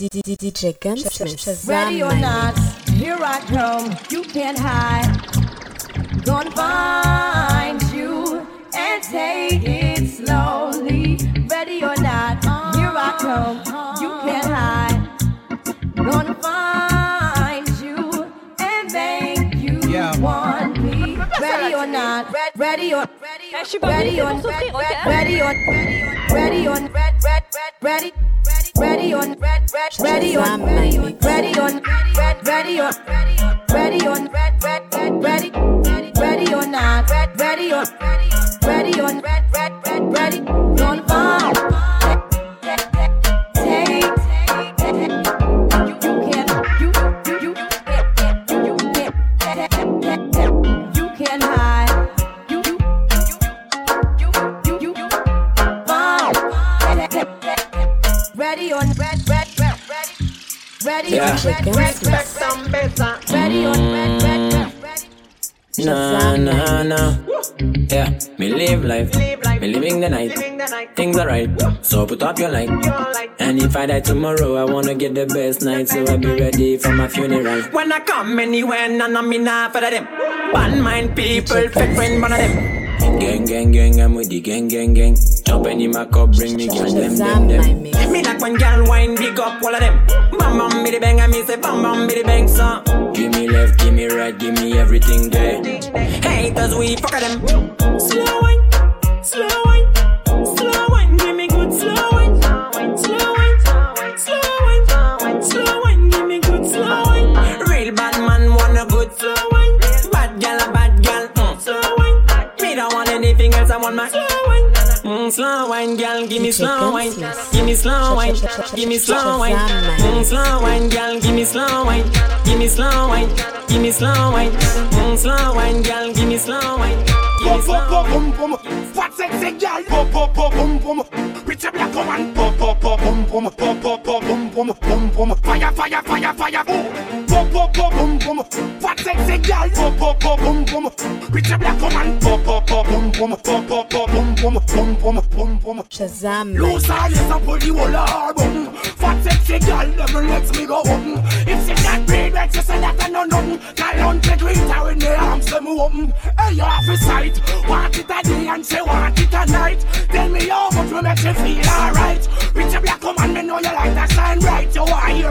DJ Gunsmith. Ready or not, here I come. You can't hide. Gonna find you and take it slowly. Ready or not, here I come. You can't hide. Gonna find you and make you Yeah. want me. Ready or not, ready or ready or ready or ready on red red red ready ready on red red ready on ready on ready on red ready on ready on red red red ready ready not. Red ready on Ready ready on red red red ready ready Yeah. on red red red ready on red red red ready Nah, nah, nah. Yeah, me live life. Me living the night. Things are right. So put up your light. And if I die tomorrow, I wanna get the best night. So I be ready for my funeral. When I come anywhere, none of me not for them. Bad mind people, fake friend, one of them. Gang, gang, gang, I'm with the gang, gang, gang. Jump in my cup, bring me girl, them, them, them. Me like when girl wine, big up all of them. Bam, bam, me the bang, and me say bam, bam, me the bang, son. Give me left, give me right, give me everything there. Haters, we fuck them. Slow wine, slow wine, slow anything else, I want my slow wine. Mm, slow wine, girl, give me slow wine. Give me slow wine, give me slow wine. Mm, slow wine, girl, give me slow wine. Give me slow wine, give me slow wine. Mm, slow wine, girl, give me slow wine. Give me Pop, slow pop, wine. pop, bum, bum. Fat sexy girl. Pop, pop, pop, bum, bum. Pretty black woman. Pop, pop, pop, bum, bum. Pop, pop, pop, bum, bum, bum, bum. Fire, fire, fire, fire. Pop, pop, pop, bum, bum. Fat sexy girl. Pop, pop, pop, bum, bum. Pretty black woman. Pop, bum, bum. Pop, pop, pop, bum, bum, bum, bum, bum, bum. Shazam. Loose all is a pull the whole album Fat sexy girl, never lets me go If she not breathe, like she say that I know nothing Call on the when the arms them open Hey, you have a sight Want it a day and say want it night Tell me how much will make you feel alright your black woman, me know you like that shine bright You want hear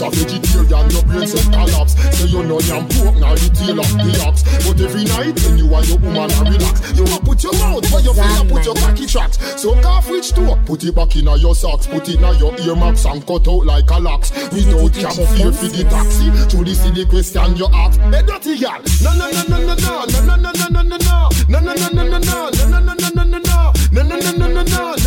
Miss a vegetarian, your brain set collapse Say you know yam pork, now the tail of the ox But every night when you and your woman are relax You a put your mouth where you feel put your cocky tracks So cough which door, put it back in your socks Put it in your earmaps and cut out like a lax Without cab fare for the taxi To the question you ask Hey dirty girl, no no No no no no no no No no no no no no no No no no no no no No no no no no no no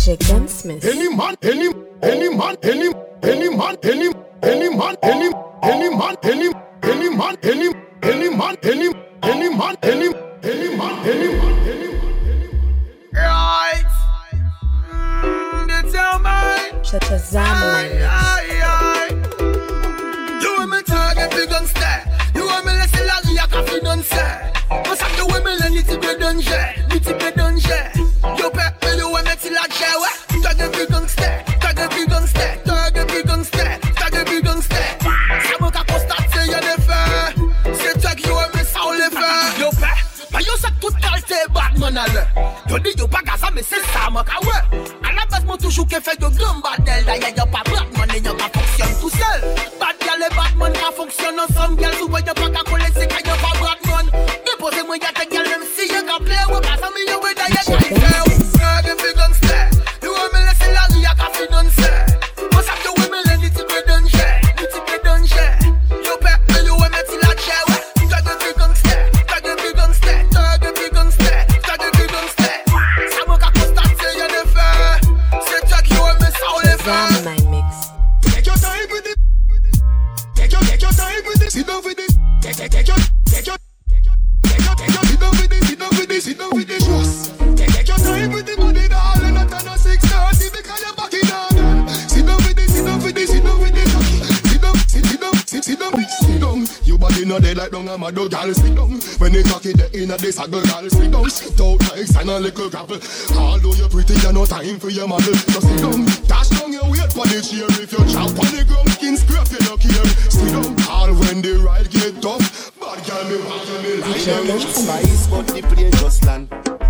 DJ Gunsmith. any man, any, any man, any, any man, any, any man, any, any man, any, any man, any, any man, any, any man, any, any man, any man, any Right. Mm, that's your mind. Shazam language. Aye, aye. You want me target big gun stare. You want me laisser la ria coffee don't say. Moi ça que ouais me la nitty be danger, nitty be danger. Ça, mon ouais. À la base, mon toujours qu'elle fait de grands bordel. D'ailleurs, y'a pas Batman et y'a pas fonctionne tout seul. Bad gal et Batman, qui fonctionnent ensemble, gal, souvent y'a for your model. Just sit down. Dash down your weight for the chair. If you chop on the ground, skin scrape, you no care. Sit down. All when the ride get tough. Bad girl, me want you, me like them. Spice, but the plane just land.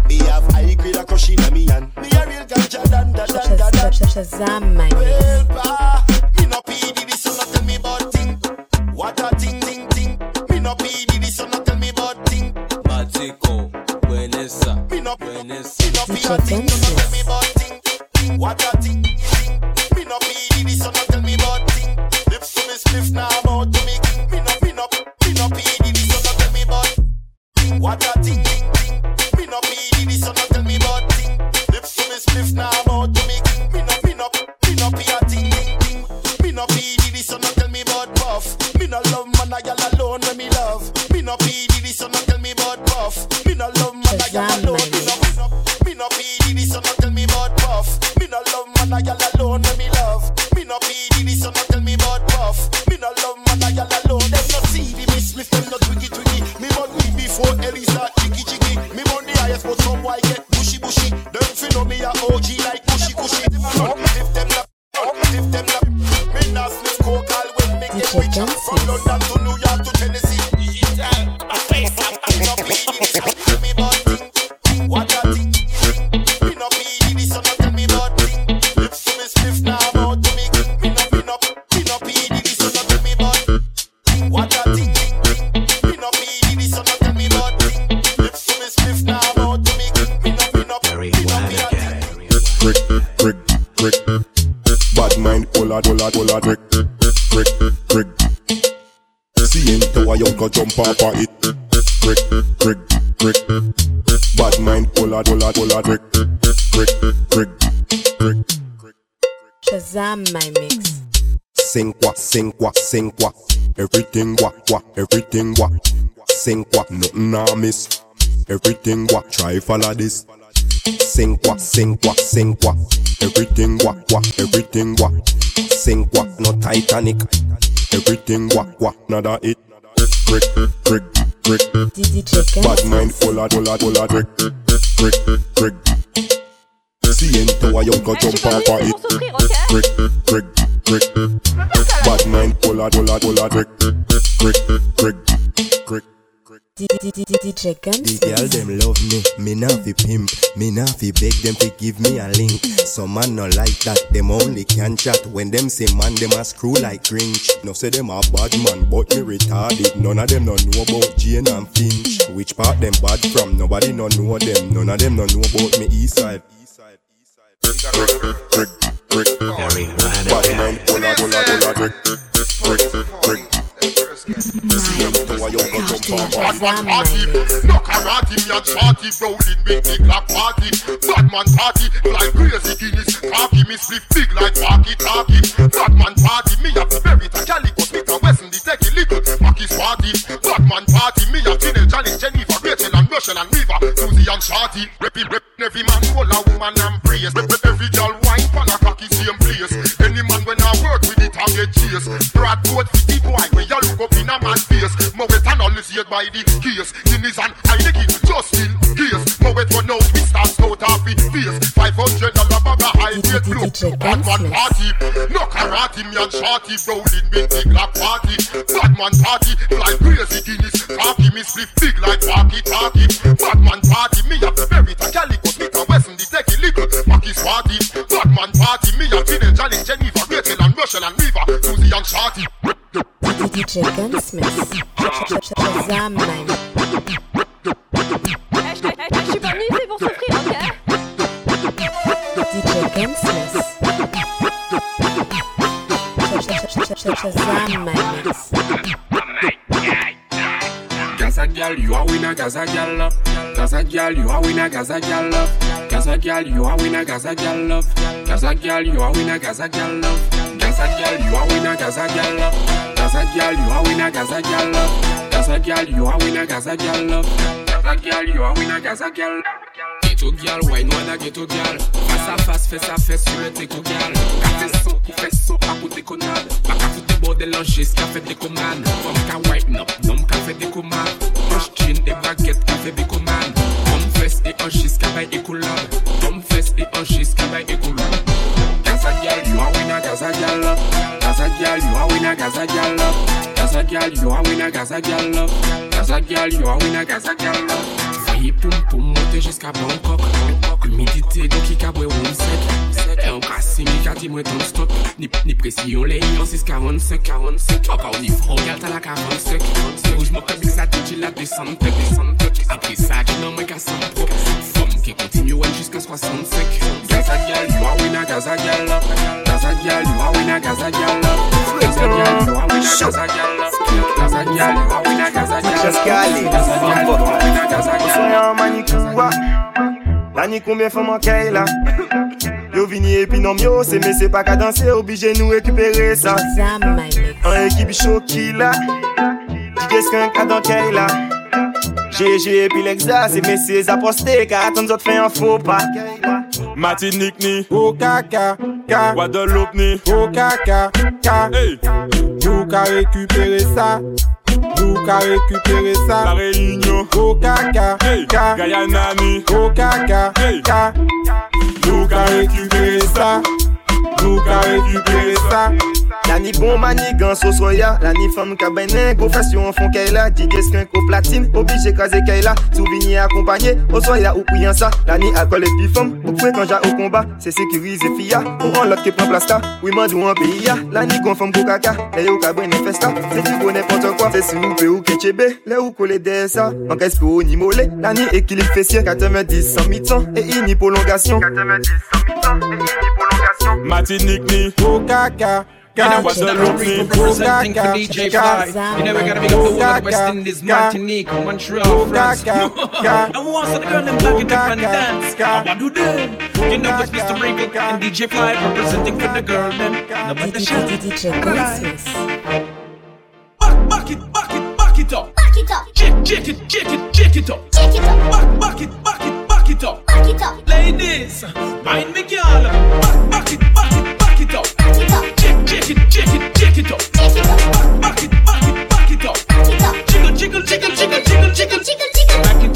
Me have high grade a crush in me hand. Me a real ganja dan da dan da dan. Shazam my. Well, pa, me no PD this, so no tell me about thing. What a thing, thing, thing. Me no PD this, so no tell me about thing. Matico, Buenesa, Me no, me Buenesa. no be a thing, so no Shazam my mix. Sing what, sing what, sing what. Everything what, what, everything what. Sing what, nothing I miss. Everything what, try follow this. Sing what, sing what, sing what. Everything what, what, everything what. Sing what, no Titanic. Everything what, what, nada it. Brick, brick, brick. DJ Bad mind full of, full of, full of brick, brick, brick. See into a young go jump off of it. Brick, brick, brick. Bad mind full of, full of, full of brick, brick, brick, brick. DJ The Guns. girl them love me, me nah fi pimp. Me nah fi beg them to give me a link. Some man no like that, them only can chat. When them say man, them a screw like Grinch. No say them a bad man, but me retarded. None of them no know about Jane and Finch. Which part them bad from, nobody no know them. None of them no know about me east side my mix. No karate, me party. Batman party, like crazy me split big like party, me a and little party. Party, me a Rachel and and every man, hold a woman and praise. It, I get. Brad Code 50 boy, when you look up in a man's face. Moet analyseert by the case. Guinness and Heineken, just in case. Moet run out, we start out off with face. 500 dollar bag of high grade blue. Batman party, no karate, me and shorty rolling big big like party. Batman party, like crazy Guinness. Cocky me split big like walkie talkie. And Shorty. DJ Gunsmith. Mix. Eh, je eh, eh, je suis pas venue ici pour souffrir, ok DJ Gunsmith. Shazam my mix. Gaza gal, you a winner, Gaza gal love. Gaza gal, you a winner, Gaza gal love. Gaza gal, you a winner, Gaza gal love. Gaza gal, you a winner, Gaza gal love. Gaza girl, you a winner, Gaza girl. Gaza girl, you a winner, Gaza girl. Gaza girl, you a winner, Gaza girl. Gaza girl, you a winner, Gaza girl. Ghetto girl, wine wanna ghetto girl. Face à face, fesse à fesse sur un teco girl. Café so, ou fesse so, à côté conade. Pas qu'à foutre bordel en geste, qu'a fait des commandes. Femme qu'a white up, nom qu'a fait des commandes. Proche jean, des baguettes, qu'a fait des commandes. fess et hanches jusqu'à bail et couleur. Comme fess et hanches jusqu'à bail et couleur. Gaza girl, you are winner, Gaza girl. Gaza girl, you are winner, Gaza girl. Gaza girl, you are winner, Gaza girl. Gaza girl, you are winner, Gaza girl. Poum poum monter jusqu'à Bangkok. Humidité, donc il caboué, on sec. E an kasi mi ka mwen ton stok Ni presi yon le yon 645 Papa ou ni fron gal ta la 45 Rouj mwen pebik sa di la desante Apre sa di nan mwen ka san Fom ke kontinyo en jiska 65 Gaza gyal, yo a wina gaza gyal Gaza gyal, yo a wina gaza gyal Gaza gyal, yo a wina gaza gyal Gaza gyal, yo a wina gaza gyal Gaza gyal, gaza gyal wa Lani koumye Yo vini epi nan myo se me se pa ka danse Obije nou rekupere sa An ekipi choki la Dike skan ka dan key la Jeje epi lekza se me se zaposte Ka atan zot fe an fopa Matinik ni Okaka Ka Wadolop ni Okaka Ka, ka. Hey. Yo ka rekupere sa Nou ka rekupere sa La Reunion Okaka hey. Ka Gayanami. Okaka hey. Ka Nou ka rekupere La ni bon manigan so soya La ni femme ka benen Go fasyon fon kay la DJ skunk au platine kaze kay la Souvini accompagné Au soya ou pouyan sa La ni alcool et puis femme Ou kwe kanja au combat. C'est sécurisé fia Ou an lot ke pren plas ta Oui mandou an pays ya La ni go kaka yo benen festa C'est du go n'importe quoi. C'est si ou pe ou ketchebe Le ou de sa En kespe ou ni molé La ni équilibre fessier. 90 sans mi-temps Et ini prolongation. 90 sans mi-temps Et ini prolongation. Martinique ni. Au kaka You ka know what's not Guadeloupe Rico representing for DJ Fly. You know we gotta big up the whole of the West Indies, Martinique, Montreal, France. And once the girl them back it up and dance. How I do them? You know it's Mr. Rico and DJ Fly representing for the girl them. No better shout. DJ Back, back it, back it, back it up. Back it up, Shake, shake it, shake it, shake it up. shake it up, Back, back it, back it, back it up. back it up, Ladies, mind me, girl. Back, back it, back it, back it up. back it up, Shake, it, shake it, shake it up. Back it, back it, back it up. Jiggle, jiggle, jiggle, jiggle, jiggle, jiggle. jiggle,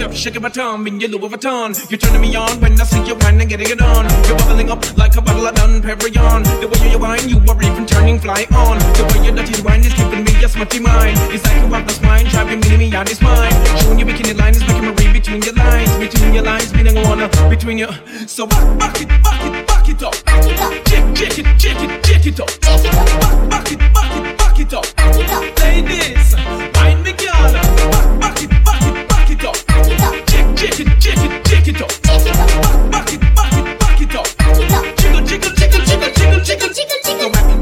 up, shaking my tongue in your Louis Vuitton. You're turning me on when I see you whine and getting it on. You're bubbling up like a bottle of Dom Perignon. The way you whine, you are even turning fly on. The way your dirty wine is keeping me a smutty mind. It's like you have the spine, driving me me on his mind. Showing your bikini line is making me read between your lines, between your lines, meaning wanna between your. So back, back it, back it, back it up. Back it up, Shake, shake it, shake it, shake it up. shake it up, Back, back it, back it, back it up. back it up, Ladies, whine me, girl. Back back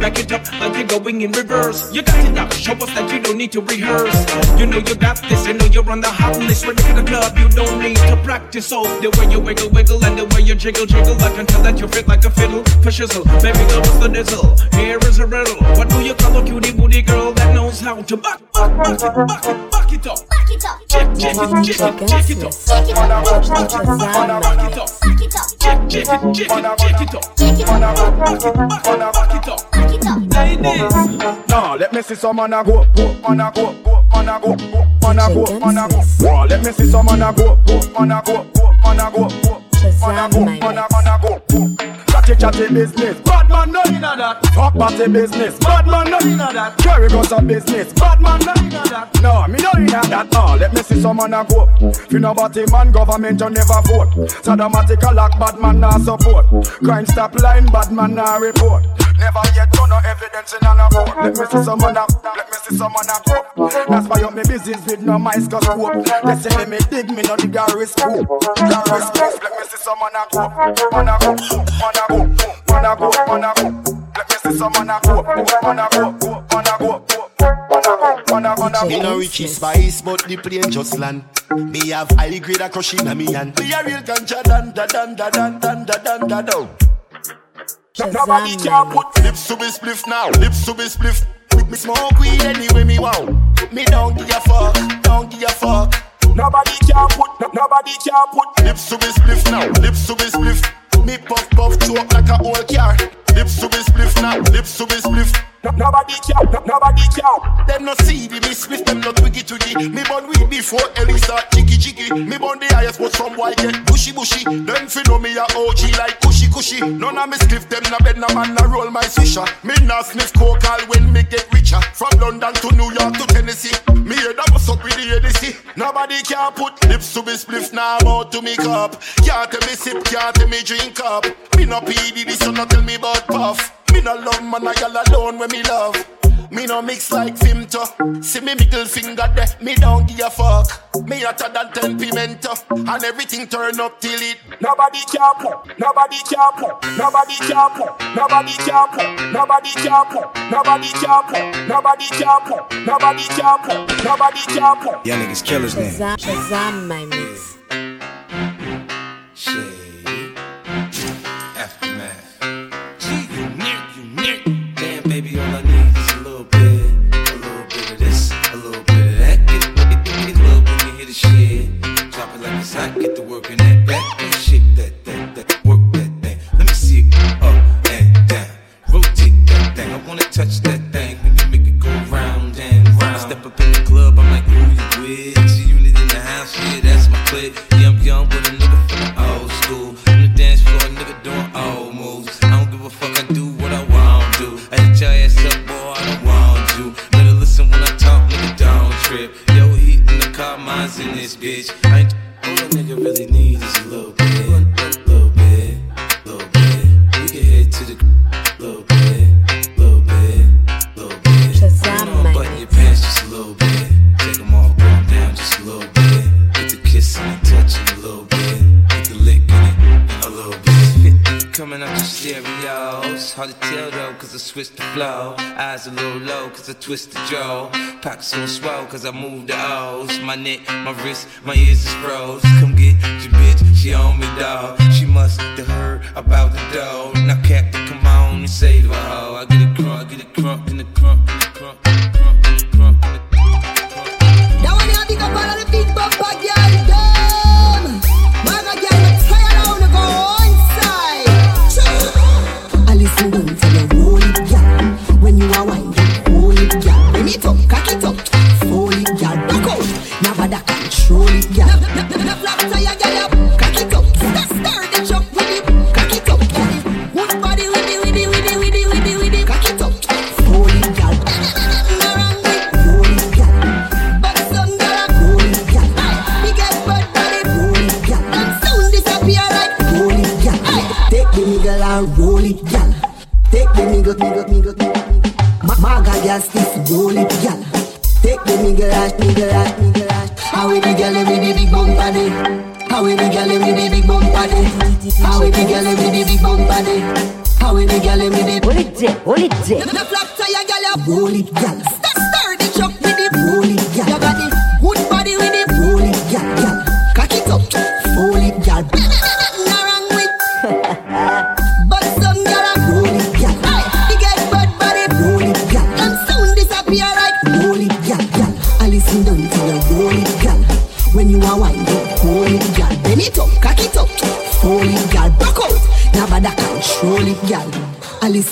back, back it up like you're going in reverse. You got it now, show us that you don't need to rehearse. You know you got this, you know you're on the hot list. Ready for the club, you don't need to practice. So the way you wiggle, wiggle, and the way you jiggle, jiggle, I can tell that you fit like a fiddle for shizzle. Baby girl, what's the dizzle? Here is a riddle. What do you call a cutie booty girl that knows how to back, back, back it, back it, back it up? Back it up, Check, check it, check DJ it, check it up. Gunsmith. shake it up, Shazam my Back mix. it up. back it up, Check, check it, check it, check it up. shake it up, Back it, back it, back it up. Back it up. Ladies. Now let me see some man a go, go, man a go, go, man a go, go, man a go, man a go. Wow, let me see some man a go, go, man a go, go, man a go, go, man a go, man a man a go. Chatty chatty business, bad man no inna that. Fuck party business, bad man no inna that. Carry guns a business, bad man no inna that. No, me no inna that. No, let me see some man a go. Fi nobody man, government you never vote. Sadomatic a lock, bad man nah support. Crime stop line, bad man nah report. Never yet done no evidence in an court. Let me see some man a, let me see some man a go. That's why up me business with no mice cause scope. They say me dig, me no a risk scope. Risk scope. Let me see some man a go, man a go, man a go, man a go, man a go. Let me see some man a go, man a go, man a go. Me no richie spice, but the plane just land. Me have high grade a crush inna me hand. Me a real ganja dan da dan da dan dan da dan da do. Nobody can put lips to me spliff now. Lips to me spliff. Me smoke weed anyway me wow. Me don't give a fuck, don't give a fuck. Nobody can put, nobody can put lips to me spliff now. Lips to me spliff. Me puff puff choke like a old car. Lips to me spliff now. Lips to me spliff. No, nobody can, no, nobody can. Them no see the me spliff, them no twiggy twiggy. Me born weed before Ellie start jiggy jiggy. Me born the highest, but some boy get bushy bushy. Them fi know me a OG like cushy cushy. None of me spliff them na bed na man na roll my swisher. Me na sniff coke all when me get richer. From London to New York to Tennessee. Me head up with the ADC. Nobody can put lips to me spliff now nah, to me cup. Can't tell me sip, can't tell me drink up. Me no PD, this so no tell me about puff. Me no love man, I gal alone when me love. Me no mix like Fimto. See me middle finger there, me don't give a fuck. Me hotter than ten pimento, and everything turn up till it. Nobody can put, nobody can put, nobody can put, nobody can put, nobody can put, nobody can put, nobody can put, nobody can put, nobody can put. Y'all niggas killers then. Shazam, Shazam my mix. I twist the jaw. Pockets on swell, cause I move the O's. My neck, my wrist, my ears is froze. Come get your bitch, she on me, dog. She must have heard about the dough. Now, Captain, come on and save her. I get it crunk, get a crunk in a crunk, it there, hold it there. The flap tire girl, Roll it, girl.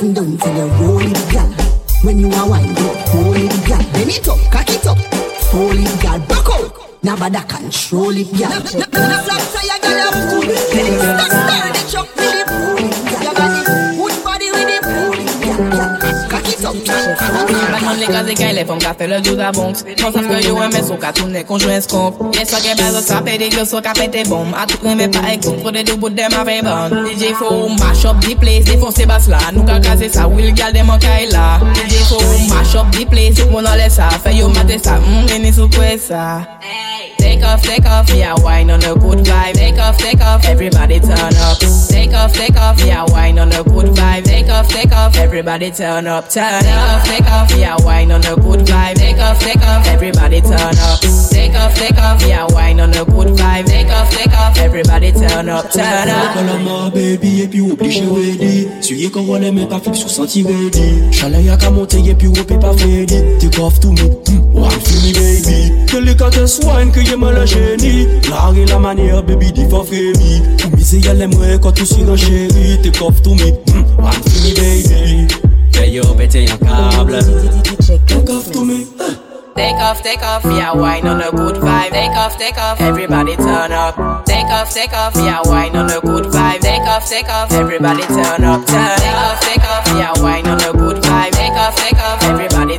off and down till you roll it, girl. When you are wine, go hold it, girl. Bend it up, cock it up, hold it, girl. Back out, nobody control it, gal. Now, now, now, ka zekay, le fom ka fe le juda bonks Konsav ke yo eme sou ka toune konjwen skomp. Ye so ke bezot sa pe de yo sou ka pete bom. A tout reme pa ek sou frode do bout dem avey ban. DJ fo mash up di place, defonse bas la. Nou ka kaze sa, wil gal dem an kay e la. DJ fo mash up di place, moun ale sa. Fe yo mate sa, mm, mwen eni sou kwe sa. Take off, take off, yeah, wine on a good vibe. Take off, take off, everybody turn up. Take off, take off, yeah, wine on a good vibe. Take off, take off, everybody turn up, turn Take off, take off, yeah, wine on a good vibe. Take off, take off, everybody turn up. Take off, take off, yeah, wine on a good vibe. Take off, take off, everybody turn up, turn up. Kalama, baby, et puis oublie ready. Wendy. Suyez qu'on relève, mais pas flip sous senti ready. Chalet y'a qu'à monter, et puis whoop, pas Freddy. Take off to me, hmm. one for me, baby. Delicatesse wine que y'a mwen le jeni Klare la manye, baby di fa fremi Ou mi se yale mwen kwa tou si nan cheri Te kof tou mi, mm, I'm free baby Kè yo bete yon kable Te kof tou mi, Take off, take off, yeah, wine on a good vibe. Take off, take off, everybody turn up. Take off, take off, yeah, wine on a good vibe. Take off, take off, everybody turn up. Turn. Take off, take off, yeah, wine on a good vibe. Take off, take off, everybody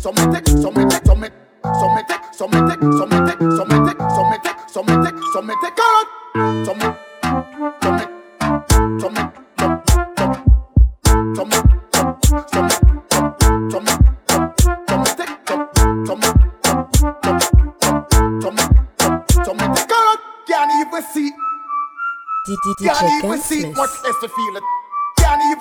sometic, sometic, sometic, sometic, sometic, sometic, sometic, sometic, sometic, sometic, carrot, sometic, sometic, sometic, sometic, sometic, sometic, sometic, sometic, sometic, carrot, can't even see, can't even see what is the feeling, can't even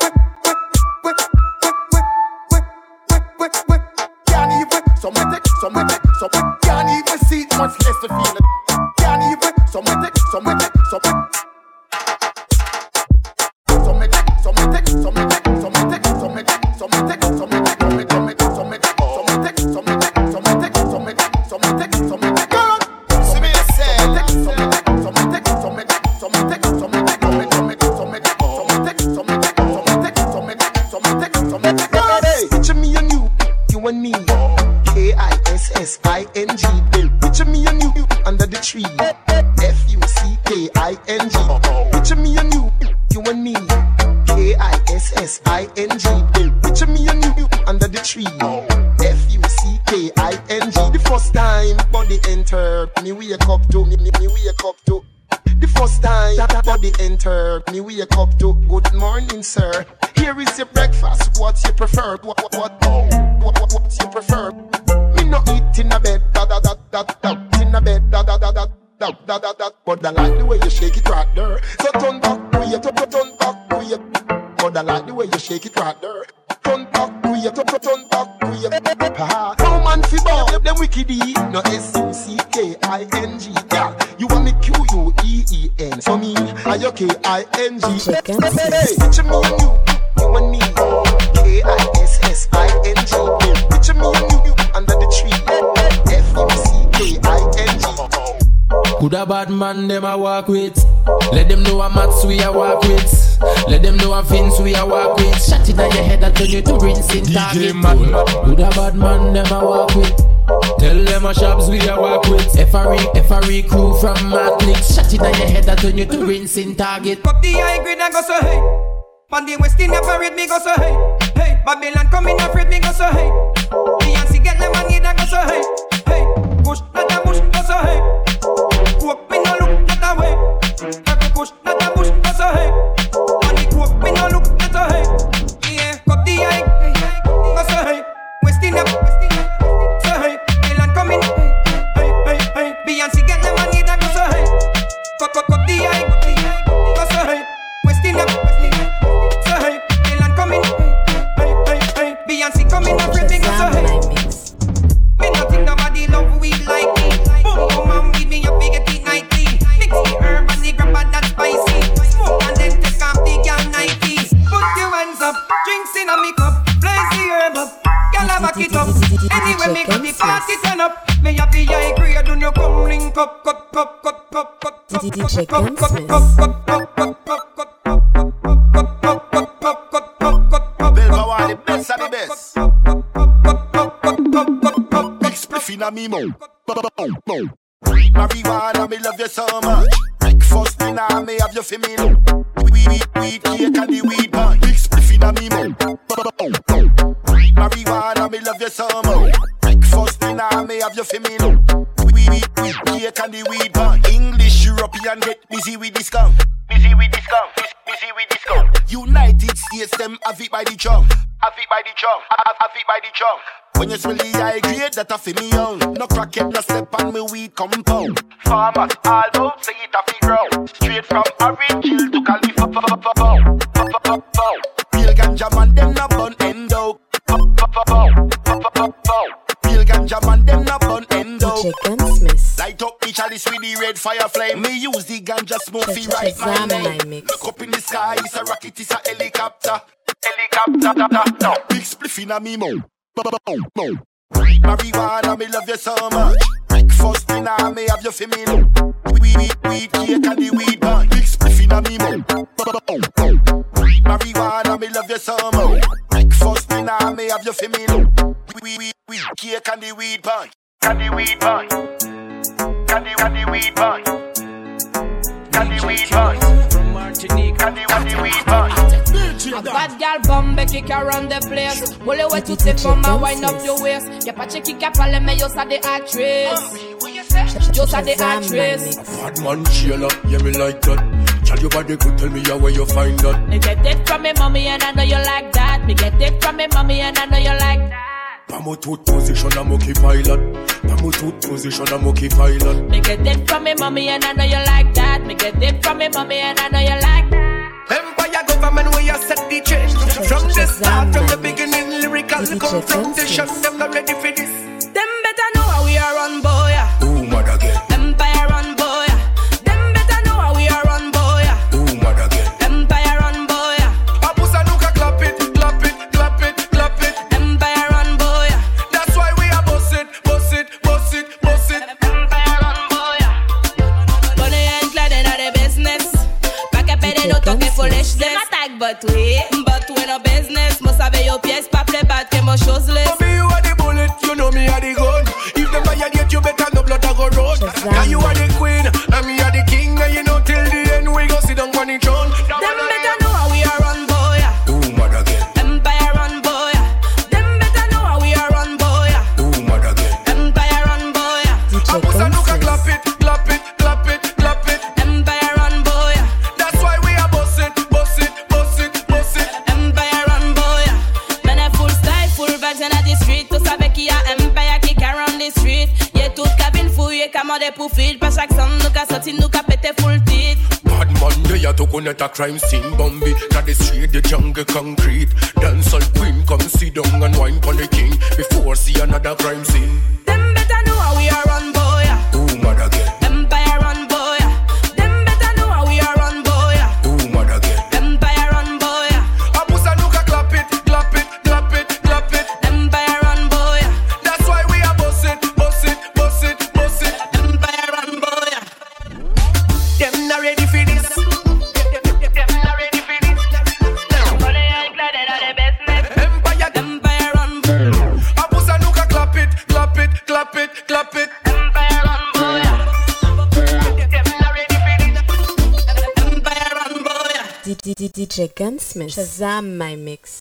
S I N G. Picture me and you under the tree. F U C K I N G. Picture me and you, you and me. K I S S I N G. Picture me and you under the tree. F U C K I N G. The first time body enter, me wake up to me, me, me wake up to. The first time that body enter, me wake up to good morning, sir. Here is your breakfast. What you prefer? What what what? What what, what you prefer? no eat in a bed, da da da da da, in a bed, da da da da da da da da. But I like the way you shake it right there. So turn back, do you? Turn back, do you? But I like the way you shake it right there. Turn back, do you? Turn back, do you? Ha. No man fi ball, them wicked e, no S U C K I N G. Girl, you want me Q U E E N? So me, I O K I N G. Hey, Jimmy, you, you want me? a bad man them I walk with. Let them know I'm mats we I walk with. Let them know I'm fins we I walk with. Shut it on your head, I tell you to rinse in target. Who the bad man them I walk with. Tell them a shops we a walk with FRE, FRE crew from Matlick Shut it on your head, I turn you to rinsing target Pop the high grade and go so hey On the West Indian parade me go so hey Hey, Babylon come in afraid me go so hey Beyonce get them on and go so hey Hey, push, not a push, go so hey me mouth. Marijuana, me love you so much. Breakfast dinner, me have you for me low. Weed, weed, weed, cake and the weed bun. Big spliff inna me mouth. Marijuana, me love you so much. Breakfast dinner, me have you for me low. Weed, weed, weed, cake and the weed European, get busy with this gun. Busy with this. Bus- Busy with this gun. United States, them have it by the chunk. Have it by the chunk. Have, have it by the chunk. When you smell the high grade, that a fi me young. No crack crackhead, no step on me weed compound. Farmers all out, say it a fi grow. Straight from Orange Hill to California. Real ganja man, them no bun end out. Real ganja man, them no bun end. DJ Gunsmith. Light up the chalice with the red fire flame. Me use the ganja smoke fi right my Shazam name. mix. Look up in the sky, it's a rocket, it's a helicopter. Helicopter, da, da, da. Big spliff inna me mouth. Marijuana, me love you so much. Breakfast dinner, me have you for me low. Weed, weed, weed, cake and the weed bun. Big spliff inna me mouth. Marijuana, me love you so much. Breakfast dinner, me have you for me low. Weed, weed, weed, cake and the weed bun. And the weed bun. And the, and the weed bun. And the weed bun. From Martinique. And the, weed bun. A bad girl bombe qui can run the place. Wole ouais toutes ces femmes à wind up your waist. Y'a pas de qui qui parle mais yo ça des actrices. Yo ça des Shazam my Bad man, Sheila, yeah me like that. Tell your body good, tell me how where you find that. Me get it from me mommy and I know you like that. Me get it from me mommy and I know you like that. Pamo tooth position, I'm okay pilot. Pamo tooth position, I'm okay pilot. Me get it from me mommy and I know you like that. Me get it from me mommy and I know you like that. Empire government where you set the change From the start, from the beginning Lyrical confrontation Them not ready for this Them better know how we are run boy. Commandé pour feed. Pas chaque somme, nous qu'a sorti, nous qu'a pété full titre. Bad man, they are to connect a crime scene Bambi, that the street, the jungle concrete Dance Dancehall queen, come sit down and wine for the king Before see another crime scene Them better know how we are run boy. DJ Gunsmith. Shazam my mix.